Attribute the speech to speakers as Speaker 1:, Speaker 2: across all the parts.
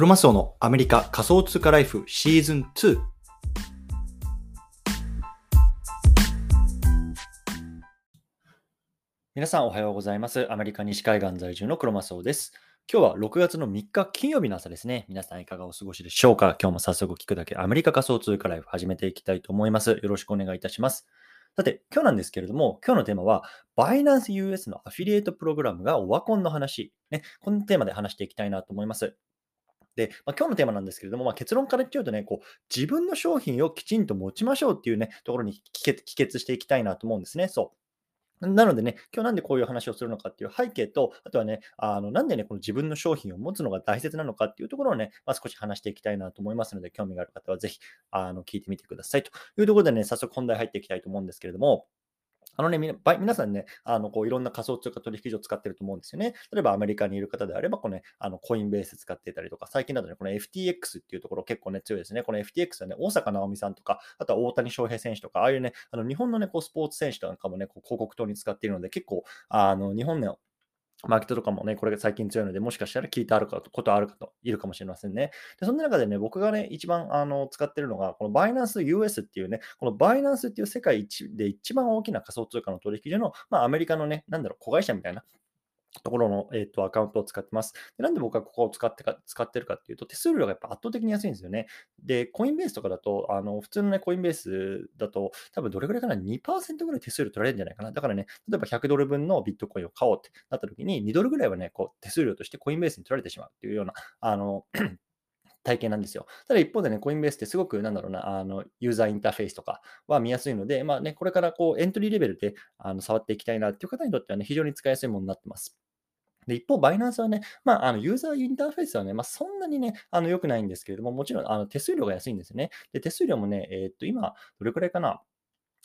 Speaker 1: クロマスオのアメリカ仮想通貨ライフシーズン2。皆さんおはようございます。アメリカ西海岸在住のクロマスオです。今日は6月の3日金曜日の朝ですね。皆さんいかがお過ごしでしょうか？今日も早速聞くだけアメリカ仮想通貨ライフ始めていきたいと思います。よろしくお願いいたします。さて、今日なんですけれども、今日のテーマは、バイナンス US のアフィリエイトプログラムがオワコンの話。ね、このテーマで話していきたいなと思います。で、まあ、今日のテーマなんですけれども、まあ、結論から言っちゃうとね、こう自分の商品をきちんと持ちましょうっていうね、ところに帰結していきたいなと思うんですね。そう。なのでね、今日なんでこういう話をするのかっていう背景と、あとはね、あのなんでね、この自分の商品を持つのが大切なのかっていうところをね、まあ、少し話していきたいなと思いますので、興味がある方はぜひあの聞いてみてくださいというところでね、早速本題入っていきたいと思うんですけれども、あのね、皆さんね、あのこういろんな仮想通貨取引所を使ってると思うんですよね。例えばアメリカにいる方であれば、この、ね、あのコインベース使ってたりとか、最近だとね、この FTX っていうところ結構ね、強いですね。この FTX はね、大坂なおみさんとか、あとは大谷翔平選手とか、ああいうね、あの日本のね、こうスポーツ選手とかもね、こう広告塔に使っているので、結構、あの日本のマーケットとかもね、これが最近強いので、もしかしたら聞いてあるかことあるかと、いるかもしれませんね。で、そんな中でね、僕がね、一番あの使ってるのが、このバイナンス US っていうね、このバイナンスっていう世界一で一番大きな仮想通貨の取引所の、まあ、アメリカのね、なんだろう、子会社みたいなところの、えーと、アカウントを使ってます。でなんで僕はここを使ってか使ってるかっていうと、手数料がやっぱ圧倒的に安いんですよね。で、コインベースとかだと、あの普通のね、コインベースだと、多分どれぐらいかな、2%ぐらい手数料取られるんじゃないかな？だからね、例えば100ドル分のビットコインを買おうってなった時に、2ドルぐらいはね、こう手数料としてコインベースに取られてしまうっていうような、あの体験なんですよ。ただ一方でね、コインベースってすごく、なんだろうな、あの、ユーザーインターフェースとかは見やすいので、まあね、これからこう、エントリーレベルであの触っていきたいなっていう方にとってはね、非常に使いやすいものになってます。で一方、バイナンスはね、まあ、あのユーザーインターフェースはね、まあ、そんなにね、あの良くないんですけれども、もちろんあの手数料が安いんですよね。で、手数料もね、えー、っと、今、どれくらいかな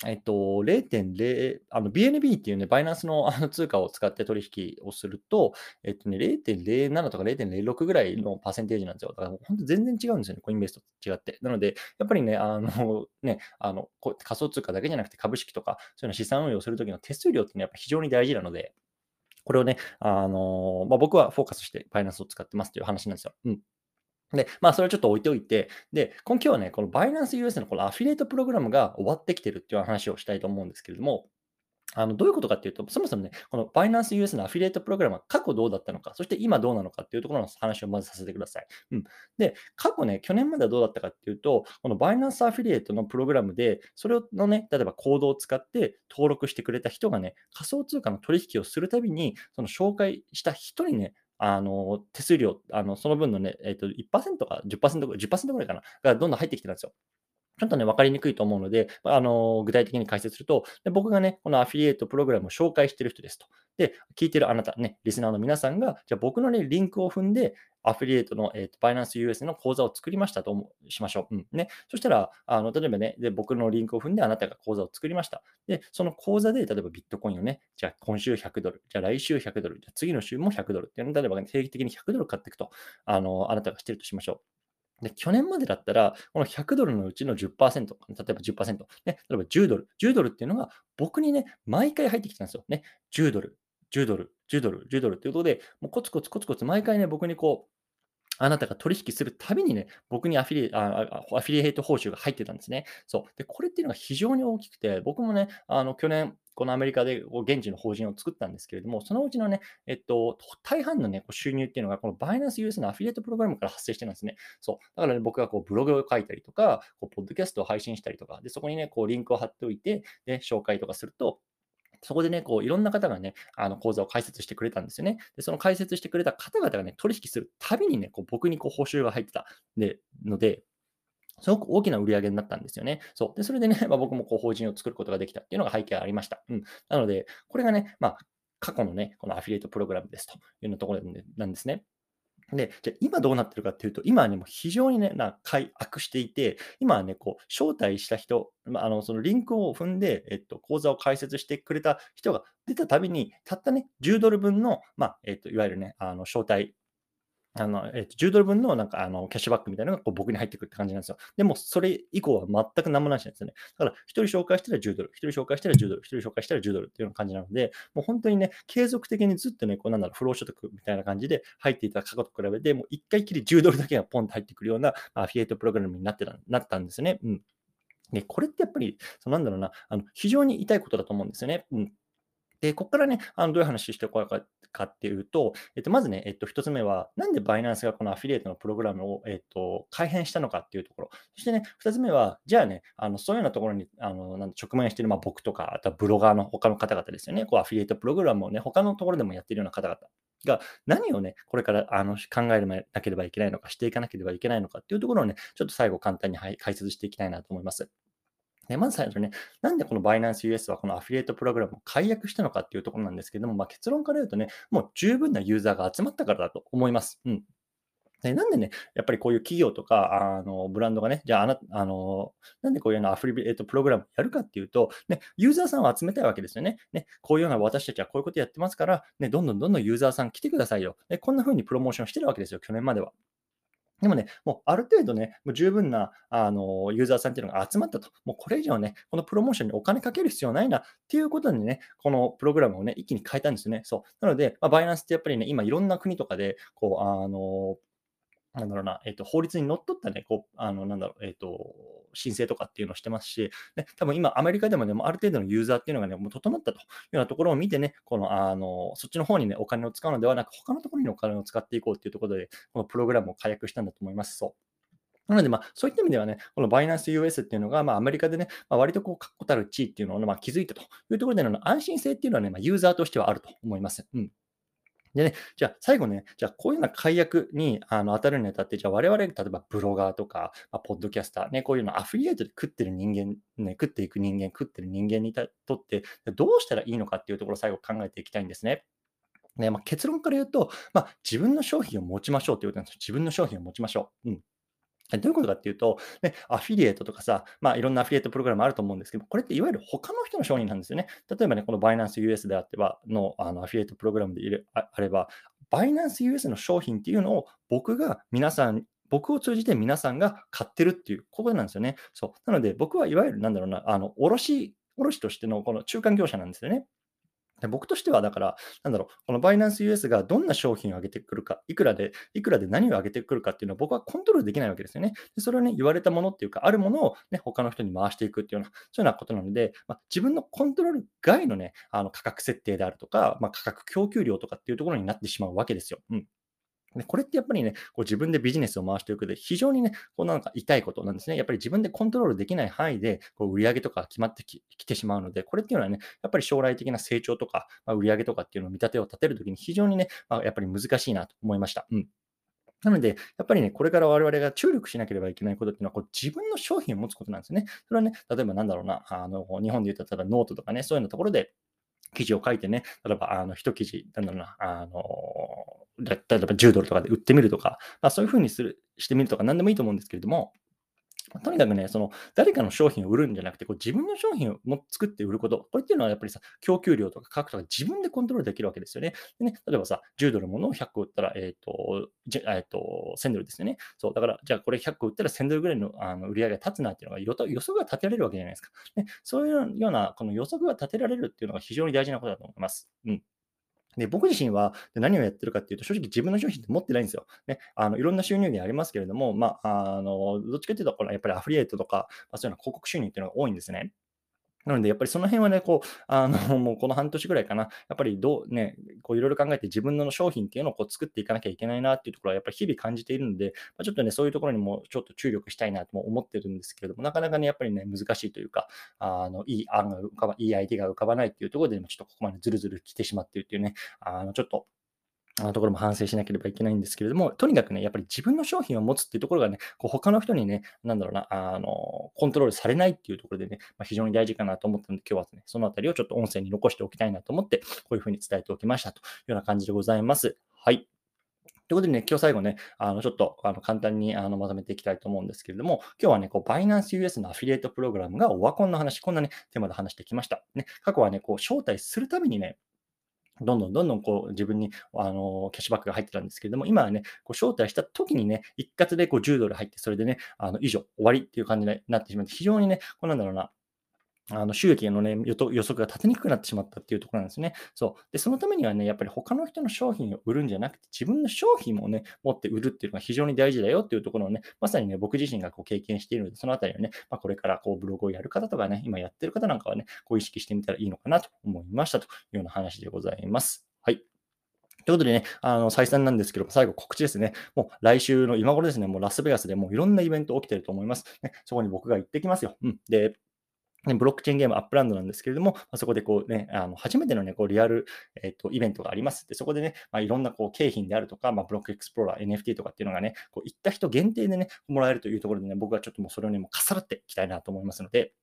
Speaker 1: えっと、0.0、あの BNB っていうね、バイナンスの あの通貨を使って取引をすると、えっとね、0.07とか0.06ぐらいのパーセンテージなんですよ。だから本当全然違うんですよね、コインベースと違って。なので、やっぱりね、あの ね、あの仮想通貨だけじゃなくて株式とか、そういうの資産運用するときの手数料ってね、やっぱ非常に大事なので、これをね、あのまあ、僕はフォーカスしてバイナンスを使ってますという話なんですよ。うん。で、まあ、それをちょっと置いておいて、で、今日はね、このバイナンス US のこのアフィリエイトプログラムが終わってきてるっていう話をしたいと思うんですけれども、あのどういうことかっていうと、そもそもね、この Binance US のアフィリエイトプログラムは過去どうだったのか、そして今どうなのかっていうところの話をまずさせてください。うん、で、過去ね、去年まではどうだったかっていうと、この Binance アフィリエイトのプログラムで、それのね、例えばコードを使って登録してくれた人がね、仮想通貨の取引をするたびに、その紹介した人にね、あの手数料、あのその分のね、えーと、1%か10%ぐらい、10%ぐらいかな、がどんどん入ってきてるんですよ。ちょっとね、分かりにくいと思うので、あの具体的に解説するとで、僕がね、このアフィリエイトプログラムを紹介してる人ですと。で、聞いてるあなたね、リスナーの皆さんが、じゃあ僕のね、リンクを踏んで、アフィリエイトの、えーと、バイナンス US の口座を作りましたとしましょう。うんね、そしたら、あの例えばねで、僕のリンクを踏んであなたが口座を作りました。で、その口座で、例えばビットコインをね、じゃあ今週100ドル、じゃあ来週100ドル、じゃあ次の週も100ドルっていうのを、例えば、ね、定期的に100ドル買っていくと、あのあなたがしてるとしましょう。で、去年までだったら、この100ドルのうちの10%、例えば10%、ね、例えば10ドル、10ドルっていうのが僕にね、毎回入ってきたんですよ。ね、10ドル、10ドル、10ドル、10ドルっていうことで、もうコツコツコツコツ毎回ね、僕にこう、あなたが取引するたびにね、僕にアフィリあアフィリエイト報酬が入ってたんですね。そう。で、これっていうのが非常に大きくて、僕もね、あの去年、このアメリカで現地の法人を作ったんですけれども、そのうちのね、えっと、大半のね、収入っていうのが、このバイナンス US のアフィリエイトプログラムから発生してるんですね。そう。だからね、僕がこうブログを書いたりとか、こうポッドキャストを配信したりとか、で、そこにね、こうリンクを貼っておいて、で、紹介とかすると、そこでね、こういろんな方がね、あの講座を開設してくれたんですよね。で、その解説してくれた方々がね、取引するたびにね、こう僕にこう報酬が入ってたでので、すごく大きな売り上げになったんですよね。そう。で、それでね、まあ、僕もこう法人を作ることができたっていうのが背景ありました。うん。なので、これがね、まあ、過去のね、このアフィリエイトプログラムですというようなところなんですね。で、じゃ今どうなってるかっていうと、今はね、もう非常にね、な開悪していて、今はね、こう、招待した人、まあ、あのそのリンクを踏んで、えっと、講座を開設してくれた人が出たたびに、たったね、10ドル分の、まあ、えっと、いわゆるね、あの招待あの、えっと、10ドル分のなんかあのキャッシュバックみたいなのがこう僕に入ってくるって感じなんですよ。でも、それ以降は全く何もないしなんですよね。だから、1人紹介したら10ドル、1人紹介したら10ドル、1人紹介したら10ドルっていうような感じなので、もう本当にね、継続的にずっとね、こうなんだろう、不労所得みたいな感じで入っていた過去と比べて、もう1回きり10ドルだけがポンと入ってくるようなアフィエイトプログラムになってたなったんですね。うん。で、これってやっぱり、そのなんだろうな、あの非常に痛いことだと思うんですよね。うん。で、ここからね、あのどういう話していこうかかっていうと、えっと、まずね、えっと、1つ目は、なんでバイナンスがこのアフィリエイトのプログラムを、えっと、改変したのかっていうところ。そしてね、2つ目は、じゃあね、あのそういうようなところにあのなん直面している、まあ、僕とか、あとはブロガーの他の方々ですよね、こうアフィリエイトプログラムをね、他のところでもやっているような方々。が何をね、これからあの考えなければいけないのか、していかなければいけないのかっていうところをね、ちょっと最後簡単に解説していきたいなと思います。でまず最初ね、なんでこの Binance US はこのアフィリエイトプログラムを解約したのかっていうところなんですけども、まあ、結論から言うとね、もう十分なユーザーが集まったからだと思います。うん。でなんでね、やっぱりこういう企業とか、あのブランドがね、じゃああな、あの、なんでこういうのアフィリエイトプログラムやるかっていうと、ね、ユーザーさんを集めたいわけですよね。ね、こういうような私たちはこういうことやってますから、ね、どんどんどんどんユーザーさん来てくださいよ。ね、こんな風にプロモーションしてるわけですよ、去年までは。でもね、もうある程度ね、もう十分なあのユーザーさんっていうのが集まったと、もうこれ以上ね、このプロモーションにお金かける必要ないなっていうことでね、このプログラムをね、一気に変えたんですよね。そう。なので、まあ、バイナンスってやっぱりね、今いろんな国とかで、こう、あのなんだろうな、えっ、と、法律にのっとったね、こう、あの、なんだろう、えっ、と、申請とかっていうのをしてますし、ね、多分今、アメリカでもね、もある程度のユーザーっていうのがね、もう整ったというようなところを見てね、この、あの、そっちの方にね、お金を使うのではなく、他のところにお金を使っていこうっていうところで、このプログラムを解約したんだと思います。そう。なので、まあ、そういった意味ではね、このバイナンス US っていうのが、まあ、アメリカでね、まあ、割とこう、確固たる地位っていうのを、まあ、築いたというところでの安心性っていうのはね、まあ、ユーザーとしてはあると思います。うん。でね、じゃあ最後ね、じゃあこういうような解約にあの当たるにあたって、じゃあ我々、例えばブロガーとか、まあ、ポッドキャスター、ね、こういうのアフィリエイトで食ってる人間、ね、食っていく人間、食ってる人間にとって、どうしたらいいのかっていうところを最後考えていきたいんですね。ねまあ、結論から言うと、まあ、自分の商品を持ちましょうということなんです。自分の商品を持ちましょう。うん。どういうことかっていうと、ね、アフィリエイトとかさ、まあ、いろんなアフィリエイトプログラムあると思うんですけど、これっていわゆる他の人の商品なんですよね。例えばね、このバイナンス US であっては、のあのアフィリエイトプログラムでいるあれば、バイナンス US の商品っていうのを僕が皆さん僕を通じて皆さんが買ってるっていうことなんですよね。そう。なので、僕はいわゆるなんだろうな、あの、卸、卸としてのこの中間業者なんですよね。で僕としては、だから、なんだろう、このバイナンス US がどんな商品を上げてくるか、いくらで、いくらで何を上げてくるかっていうのは僕はコントロールできないわけですよね。でそれをね、言われたものっていうか、あるものをね、他の人に回していくっていうような、そういうようなことなので、まあ、自分のコントロール外のね、あの価格設定であるとか、まあ、価格供給量とかっていうところになってしまうわけですよ。うん。でこれってやっぱりね、こう自分でビジネスを回していくで、非常にね、こうなんか痛いことなんですね。やっぱり自分でコントロールできない範囲で、こう売上とか決まってきてしまうので、これっていうのはね、やっぱり将来的な成長とか、まあ、売上とかっていうのを見立てを立てるときに非常にね、まあ、やっぱり難しいなと思いました。うん。なので、やっぱりね、これから我々が注力しなければいけないことっていうのは、こう自分の商品を持つことなんですね。それはね、例えばなんだろうな、あの日本で言うと、例えばノートとかね、そういうようなところで、記事を書いてね、例えば、あの、一記事、なんだろうな、あの、例えば10ドルとかで売ってみるとか、まあ、そういうふうにするしてみるとか、何でもいいと思うんですけれども、とにかくね、その誰かの商品を売るんじゃなくて、こう自分の商品をも作って売ること、これっていうのはやっぱりさ、供給量とか価格とか自分でコントロールできるわけですよね。でね例えばさ、10ドルものを100個売ったら、えっ、ー、と、え、ー、と、1000ドルですよね。そう、だから、じゃあこれ100個売ったら1000ドルぐらいのあの売り上げが立つなっていうのが予測が立てられるわけじゃないですか。ね、そういうようなこの予測が立てられるっていうのが非常に大事なことだと思います。うん。で、僕自身は何をやってるかっていうと、正直自分の商品って持ってないんですよ。ね、あのいろんな収入源ありますけれども、まあ、あのどっちかっていうと、やっぱりアフリエイトとか、まあ、そういうような広告収入っていうのが多いんですね。なので、やっぱりその辺はね、こう、あの、もうこの半年ぐらいかな、やっぱりどうね、こういろいろ考えて自分の商品っていうのをこう作っていかなきゃいけないなっていうところはやっぱり日々感じているので、まあ、ちょっとね、そういうところにもちょっと注力したいなとも思ってるんですけれども、なかなかね、やっぱりね、難しいというか、あの、いい案が浮かば、いい相手が浮かばないっていうところで、ちょっとここまでずるずる来てしまっているっていうね、あの、ちょっとあのところも反省しなければいけないんですけれども、とにかくね、やっぱり自分の商品を持つっていうところがね、こう他の人にね、なんだろうな、あの、コントロールされないっていうところでね、まあ、非常に大事かなと思ったので、今日はね、そのあたりをちょっと音声に残しておきたいなと思って、こういうふうに伝えておきましたというような感じでございます。はい。ということでね、今日最後ね、あのちょっとあの簡単にあのまとめていきたいと思うんですけれども、今日はね、こう、バイナンス US のアフィリエイトプログラムがオワコンの話、こんなね、テーマで話してきました。ね、過去はね、こう、招待するためにね、どんどんどんどんこう自分にあのキャッシュバックが入ってたんですけれども、今はね、こう招待した時にね、一括でこう10ドル入って、それでね、あの以上、終わりっていう感じになってしまって、非常にね、こうなんだろうな、あの収益の、ね、予測が立てにくくなってしまったっていうところなんですね。そう。で、そのためにはね、やっぱり他の人の商品を売るんじゃなくて、自分の商品もね、持って売るっていうのが非常に大事だよっていうところをね、まさにね、僕自身がこう経験しているので、そのあたりをね、まあ、これからこうブログをやる方とかね、今やってる方なんかはね、こう意識してみたらいいのかなと思いましたというような話でございます。はい。ということでね、あの、再三なんですけど、最後告知ですね。もう来週の今頃ですね、もうラスベガスでもういろんなイベント起きてると思います。ね、そこに僕が行ってきますよ。うん。で、ねブロックチェーンゲーム Upland なんですけれども、まあ、そこでこうね、あの初めてのね、こうリアル、えーと、イベントがあります。で、そこでね、まあ、いろんなこう景品であるとか、まあ、 Block Explorer、NFT とかっていうのがね、こう行った人限定でね、もらえるというところでね、僕はちょっともうそれをね、もうかっさらっていきたいなと思いますので、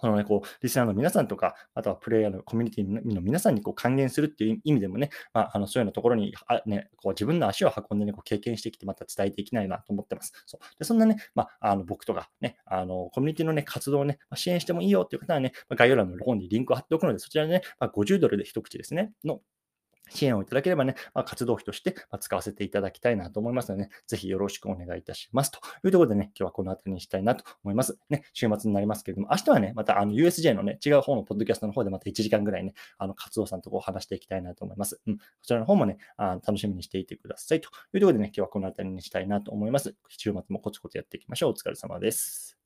Speaker 1: そのね、こう、リスナーの皆さんとか、あとはプレイヤーのコミュニティの皆さんにこう還元するっていう意味でもね、まあ、あのそういうようなところにあ、ね、こう自分の足を運んで、ね、こう経験してきて、また伝えていきたいなと思ってます。そうでそんなね、まあ、あの僕とかね、あのコミュニティの、ね、活動をね、支援してもいいよっていう方はね、まあ、概要欄の方にリンクを貼っておくので、そちらでね、まあ、50ドルで一口ですね、の支援をいただければね、まあ、活動費として使わせていただきたいなと思いますので、ね、ぜひよろしくお願いいたします。というところでね、今日はこの辺りにしたいなと思います。ね、週末になりますけれども、明日はね、またあの USJ のね、違う方のポッドキャストの方でまた1時間ぐらいね、あの、活動さんとこう話していきたいなと思います。うん、こちらの方もね、あ楽しみにしていてください。というところでね、今日はこの辺りにしたいなと思います。週末もコツコツやっていきましょう。お疲れ様です。